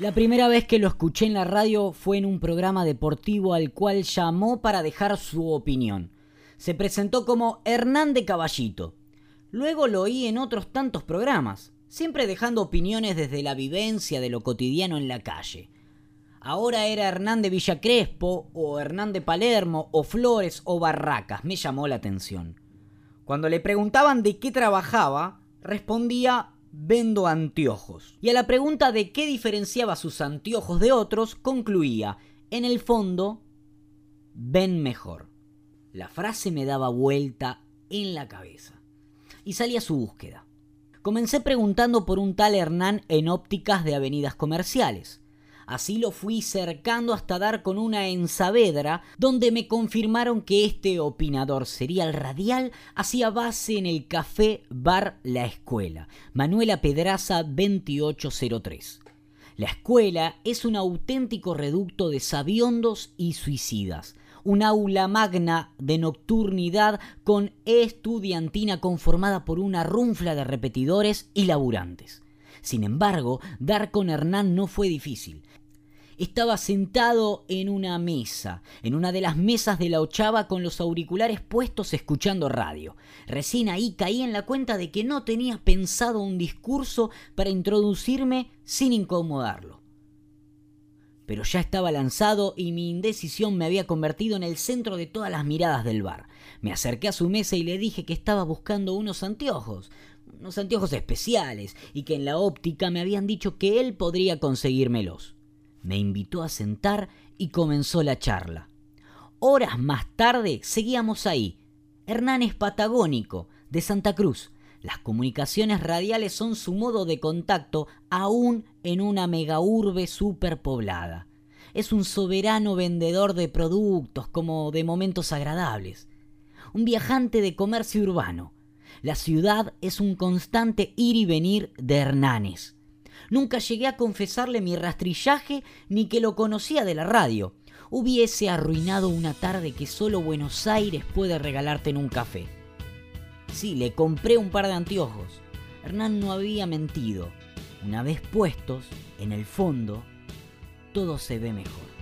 La primera vez que lo escuché en la radio fue en un programa deportivo al cual llamó para dejar su opinión. Se presentó como Hernán de Caballito. Luego lo oí en otros tantos programas, siempre dejando opiniones desde la vivencia de lo cotidiano en la calle. Ahora era Hernán de Villa Crespo, o Hernán de Palermo, o Flores, o Barracas. Me llamó la atención. Cuando le preguntaban de qué trabajaba, respondía vendo anteojos. Y a la pregunta de qué diferenciaba sus anteojos de otros, concluía, en el fondo, ven mejor. La frase me daba vuelta en la cabeza. Y salí a su búsqueda. Comencé preguntando por un tal Hernán en ópticas de avenidas comerciales. Así lo fui cercando hasta dar con una en Saavedra, donde me confirmaron que este opinador serial radial hacía base en el café Bar La Escuela, Manuela Pedraza 2803. La escuela es un auténtico reducto de sabiondos y suicidas, un aula magna de nocturnidad con estudiantina conformada por una runfla de repetidores y laburantes. Sin embargo, dar con Hernán no fue difícil estaba sentado en una mesa, en una de las mesas de la ochava con los auriculares puestos escuchando radio. Recién ahí caí en la cuenta de que no tenía pensado un discurso para introducirme sin incomodarlo. Pero ya estaba lanzado y mi indecisión me había convertido en el centro de todas las miradas del bar. Me acerqué a su mesa y le dije que estaba buscando unos anteojos, unos anteojos especiales, y que en la óptica me habían dicho que él podría conseguírmelos. Me invitó a sentar y comenzó la charla. Horas más tarde seguíamos ahí. Hernán es patagónico, de Santa Cruz. Las comunicaciones radiales son su modo de contacto aún en una megaurbe superpoblada. Es un soberano vendedor de productos como de momentos agradables. Un viajante de comercio urbano. La ciudad es un constante ir y venir de Hernanes. Nunca llegué a confesarle mi rastrillaje ni que lo conocía de la radio. Hubiese arruinado una tarde que solo Buenos Aires puede regalarte en un café. Sí, le compré un par de anteojos. Hernán no había mentido. Una vez puestos, en el fondo, todo se ve mejor.